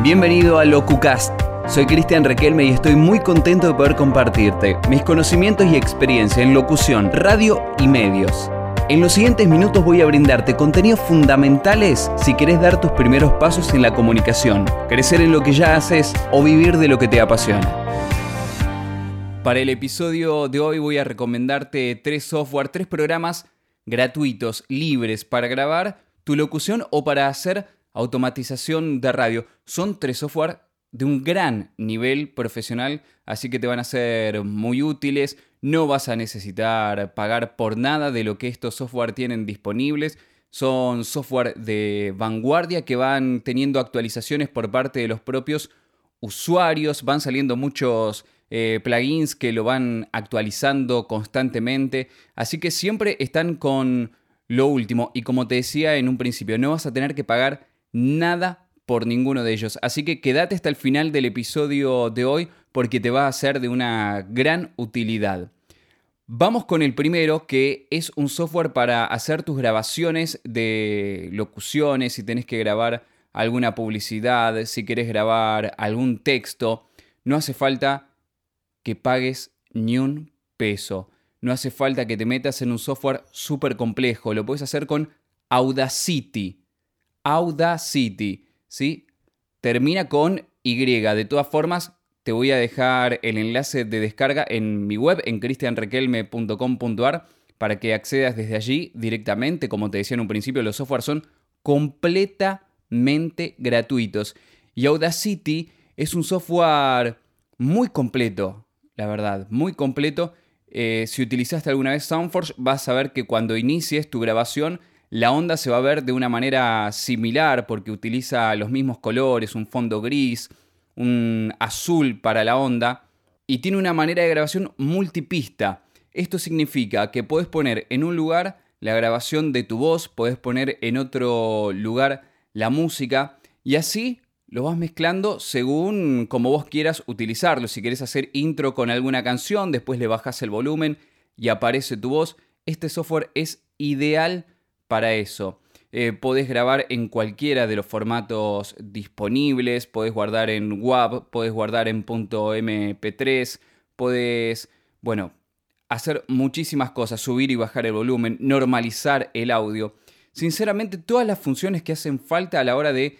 Bienvenido a LocuCast. Soy Cristian Requelme y estoy muy contento de poder compartirte mis conocimientos y experiencia en locución, radio y medios. En los siguientes minutos voy a brindarte contenidos fundamentales si querés dar tus primeros pasos en la comunicación, crecer en lo que ya haces o vivir de lo que te apasiona. Para el episodio de hoy voy a recomendarte tres software, tres programas gratuitos, libres para grabar tu locución o para hacer automatización de radio. Son tres software de un gran nivel profesional, así que te van a ser muy útiles. No vas a necesitar pagar por nada de lo que estos software tienen disponibles. Son software de vanguardia que van teniendo actualizaciones por parte de los propios usuarios. Van saliendo muchos eh, plugins que lo van actualizando constantemente. Así que siempre están con lo último. Y como te decía en un principio, no vas a tener que pagar nada por ninguno de ellos. Así que quédate hasta el final del episodio de hoy porque te va a ser de una gran utilidad. Vamos con el primero, que es un software para hacer tus grabaciones de locuciones, si tenés que grabar alguna publicidad, si querés grabar algún texto. No hace falta que pagues ni un peso. No hace falta que te metas en un software súper complejo. Lo puedes hacer con Audacity. Audacity, ¿sí? Termina con Y. De todas formas, te voy a dejar el enlace de descarga en mi web, en cristianrequelme.com.ar, para que accedas desde allí directamente. Como te decía en un principio, los softwares son completamente gratuitos. Y Audacity es un software muy completo, la verdad, muy completo. Eh, si utilizaste alguna vez Soundforge, vas a ver que cuando inicies tu grabación, la onda se va a ver de una manera similar porque utiliza los mismos colores, un fondo gris, un azul para la onda y tiene una manera de grabación multipista. Esto significa que puedes poner en un lugar la grabación de tu voz, puedes poner en otro lugar la música y así lo vas mezclando según como vos quieras utilizarlo. Si quieres hacer intro con alguna canción, después le bajas el volumen y aparece tu voz. Este software es ideal para eso. Eh, podés grabar en cualquiera de los formatos disponibles, podés guardar en WAV, podés guardar en .mp3, podés, bueno, hacer muchísimas cosas, subir y bajar el volumen, normalizar el audio. Sinceramente, todas las funciones que hacen falta a la hora de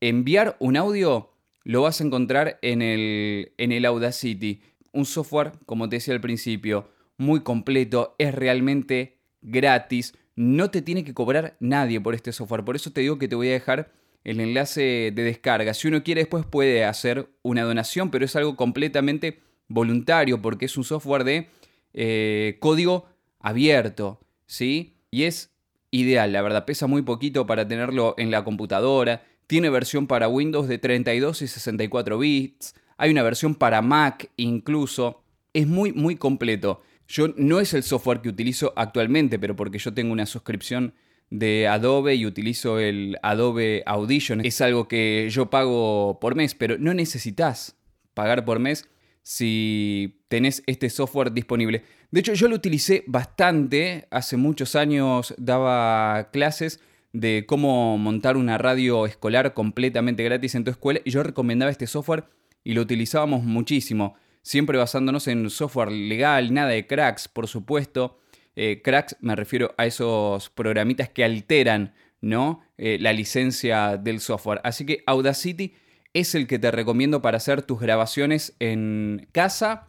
enviar un audio lo vas a encontrar en el, en el Audacity. Un software, como te decía al principio, muy completo, es realmente gratis no te tiene que cobrar nadie por este software. Por eso te digo que te voy a dejar el enlace de descarga. Si uno quiere después puede hacer una donación, pero es algo completamente voluntario porque es un software de eh, código abierto, ¿sí? Y es ideal, la verdad, pesa muy poquito para tenerlo en la computadora. Tiene versión para Windows de 32 y 64 bits. Hay una versión para Mac incluso. Es muy, muy completo. Yo no es el software que utilizo actualmente, pero porque yo tengo una suscripción de Adobe y utilizo el Adobe Audition. Es algo que yo pago por mes, pero no necesitas pagar por mes si tenés este software disponible. De hecho, yo lo utilicé bastante. Hace muchos años daba clases de cómo montar una radio escolar completamente gratis en tu escuela y yo recomendaba este software y lo utilizábamos muchísimo siempre basándonos en software legal, nada de cracks, por supuesto. Eh, cracks me refiero a esos programitas que alteran ¿no? Eh, la licencia del software. Así que Audacity es el que te recomiendo para hacer tus grabaciones en casa.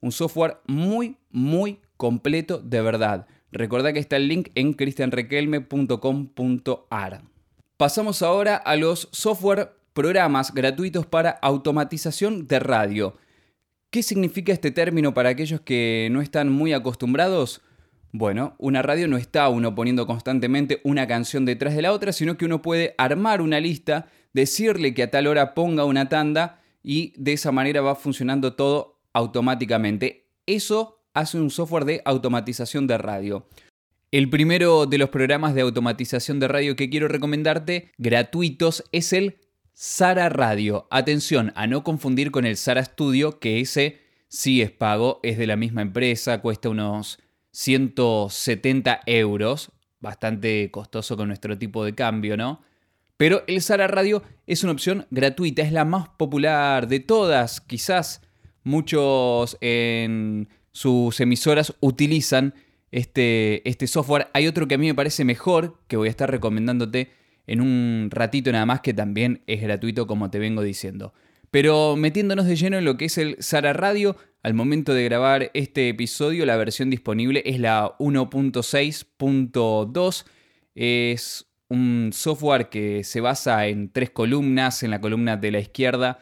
Un software muy, muy completo de verdad. Recordá que está el link en cristianrequelme.com.ar. Pasamos ahora a los software programas gratuitos para automatización de radio. ¿Qué significa este término para aquellos que no están muy acostumbrados? Bueno, una radio no está uno poniendo constantemente una canción detrás de la otra, sino que uno puede armar una lista, decirle que a tal hora ponga una tanda y de esa manera va funcionando todo automáticamente. Eso hace un software de automatización de radio. El primero de los programas de automatización de radio que quiero recomendarte, gratuitos, es el Sara Radio. Atención a no confundir con el Sara Studio, que ese sí es pago, es de la misma empresa, cuesta unos 170 euros, bastante costoso con nuestro tipo de cambio, ¿no? Pero el Sara Radio es una opción gratuita, es la más popular de todas. Quizás muchos en sus emisoras utilizan este, este software. Hay otro que a mí me parece mejor, que voy a estar recomendándote en un ratito nada más, que también es gratuito como te vengo diciendo. Pero metiéndonos de lleno en lo que es el Sara Radio, al momento de grabar este episodio la versión disponible es la 1.6.2. Es un software que se basa en tres columnas. En la columna de la izquierda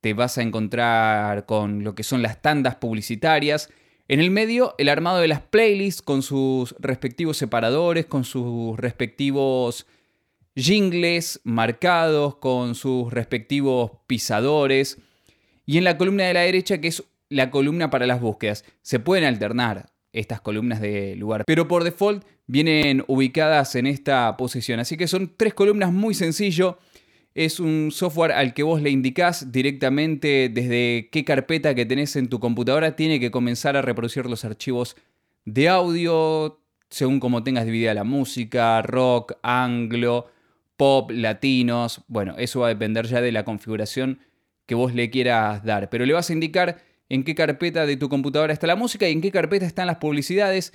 te vas a encontrar con lo que son las tandas publicitarias. En el medio, el armado de las playlists con sus respectivos separadores, con sus respectivos jingles marcados con sus respectivos pisadores. Y en la columna de la derecha, que es la columna para las búsquedas. Se pueden alternar estas columnas de lugar, pero por default vienen ubicadas en esta posición. Así que son tres columnas muy sencillo. Es un software al que vos le indicás directamente desde qué carpeta que tenés en tu computadora tiene que comenzar a reproducir los archivos de audio según como tengas dividida la música, rock, anglo, pop, latinos. Bueno, eso va a depender ya de la configuración que vos le quieras dar. Pero le vas a indicar en qué carpeta de tu computadora está la música y en qué carpeta están las publicidades,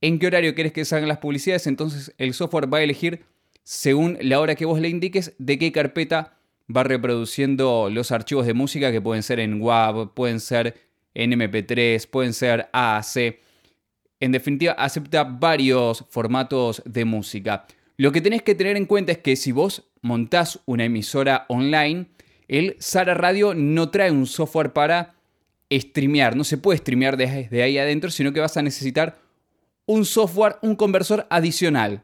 en qué horario quieres que salgan las publicidades. Entonces el software va a elegir, según la hora que vos le indiques, de qué carpeta va reproduciendo los archivos de música que pueden ser en WAV, pueden ser en MP3, pueden ser AAC. En definitiva, acepta varios formatos de música. Lo que tenés que tener en cuenta es que si vos montás una emisora online, el Sara Radio no trae un software para streamear. No se puede streamear desde ahí adentro, sino que vas a necesitar un software, un conversor adicional.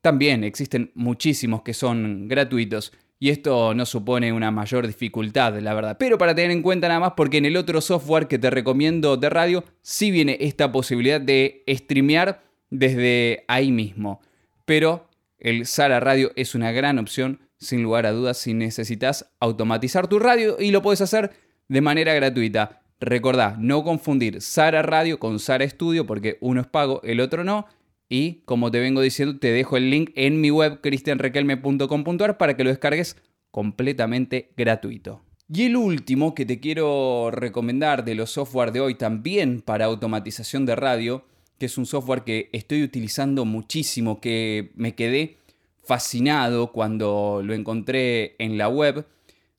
También existen muchísimos que son gratuitos y esto no supone una mayor dificultad, la verdad. Pero para tener en cuenta nada más, porque en el otro software que te recomiendo de radio, sí viene esta posibilidad de streamear desde ahí mismo pero el Sara Radio es una gran opción, sin lugar a dudas, si necesitas automatizar tu radio y lo puedes hacer de manera gratuita. Recordá, no confundir Sara Radio con Sara Studio porque uno es pago, el otro no. Y como te vengo diciendo, te dejo el link en mi web cristianrequelme.com.ar para que lo descargues completamente gratuito. Y el último que te quiero recomendar de los software de hoy también para automatización de radio que es un software que estoy utilizando muchísimo, que me quedé fascinado cuando lo encontré en la web,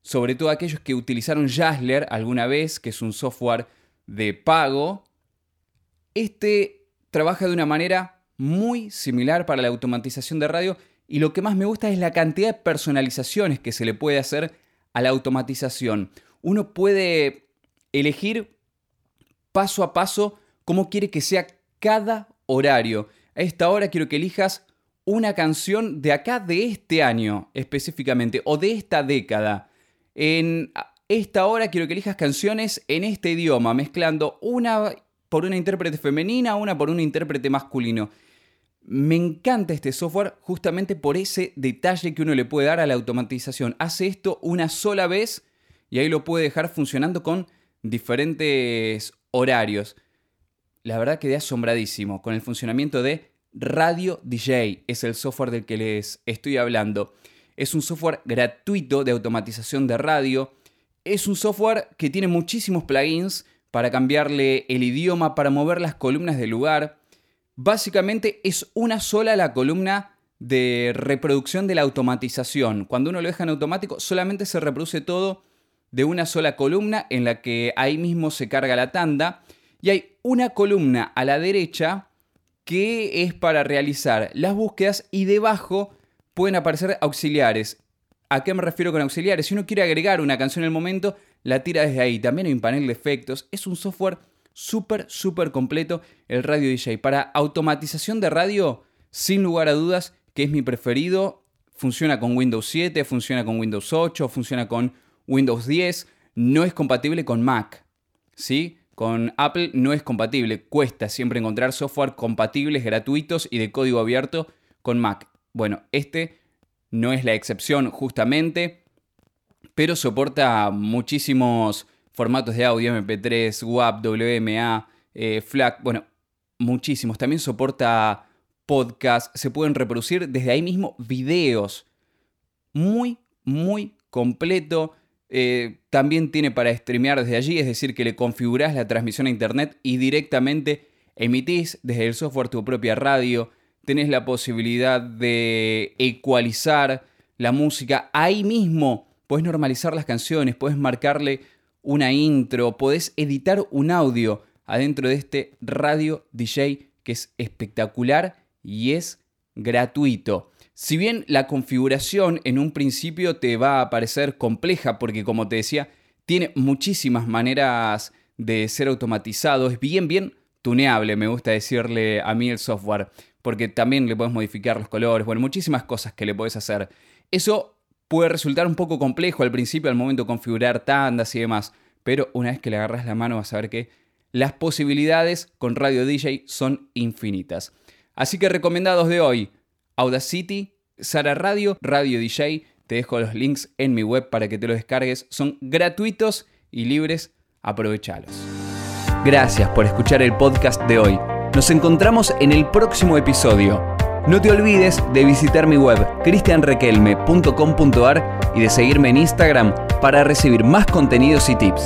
sobre todo aquellos que utilizaron Jazzler alguna vez, que es un software de pago. Este trabaja de una manera muy similar para la automatización de radio y lo que más me gusta es la cantidad de personalizaciones que se le puede hacer a la automatización. Uno puede elegir paso a paso cómo quiere que sea cada horario. A esta hora quiero que elijas una canción de acá de este año específicamente o de esta década. En esta hora quiero que elijas canciones en este idioma, mezclando una por una intérprete femenina, una por un intérprete masculino. Me encanta este software justamente por ese detalle que uno le puede dar a la automatización. Hace esto una sola vez y ahí lo puede dejar funcionando con diferentes horarios la verdad quedé asombradísimo con el funcionamiento de Radio DJ. Es el software del que les estoy hablando. Es un software gratuito de automatización de radio. Es un software que tiene muchísimos plugins para cambiarle el idioma, para mover las columnas del lugar. Básicamente es una sola la columna de reproducción de la automatización. Cuando uno lo deja en automático, solamente se reproduce todo de una sola columna en la que ahí mismo se carga la tanda y hay una columna a la derecha que es para realizar las búsquedas y debajo pueden aparecer auxiliares. ¿A qué me refiero con auxiliares? Si uno quiere agregar una canción en el momento, la tira desde ahí. También hay un panel de efectos. Es un software súper, súper completo el Radio DJ. Para automatización de radio, sin lugar a dudas, que es mi preferido. Funciona con Windows 7, funciona con Windows 8, funciona con Windows 10. No es compatible con Mac. ¿Sí? Con Apple no es compatible, cuesta siempre encontrar software compatibles, gratuitos y de código abierto con Mac. Bueno, este no es la excepción justamente, pero soporta muchísimos formatos de audio, MP3, WAP, WMA, eh, FLAC, bueno, muchísimos. También soporta podcast, se pueden reproducir desde ahí mismo videos. muy, muy completo. Eh, también tiene para streamear desde allí, es decir, que le configurás la transmisión a internet y directamente emitís desde el software tu propia radio. Tenés la posibilidad de ecualizar la música ahí mismo. Puedes normalizar las canciones, puedes marcarle una intro, podés editar un audio adentro de este radio DJ que es espectacular y es gratuito. Si bien la configuración en un principio te va a parecer compleja porque como te decía, tiene muchísimas maneras de ser automatizado, es bien bien tuneable, me gusta decirle a mí el software, porque también le puedes modificar los colores, bueno, muchísimas cosas que le puedes hacer. Eso puede resultar un poco complejo al principio al momento de configurar tandas y demás, pero una vez que le agarras la mano vas a ver que las posibilidades con Radio DJ son infinitas. Así que recomendados de hoy, Audacity, Sara Radio, Radio DJ, te dejo los links en mi web para que te los descargues, son gratuitos y libres, aprovechalos. Gracias por escuchar el podcast de hoy. Nos encontramos en el próximo episodio. No te olvides de visitar mi web cristianrequelme.com.ar y de seguirme en Instagram para recibir más contenidos y tips.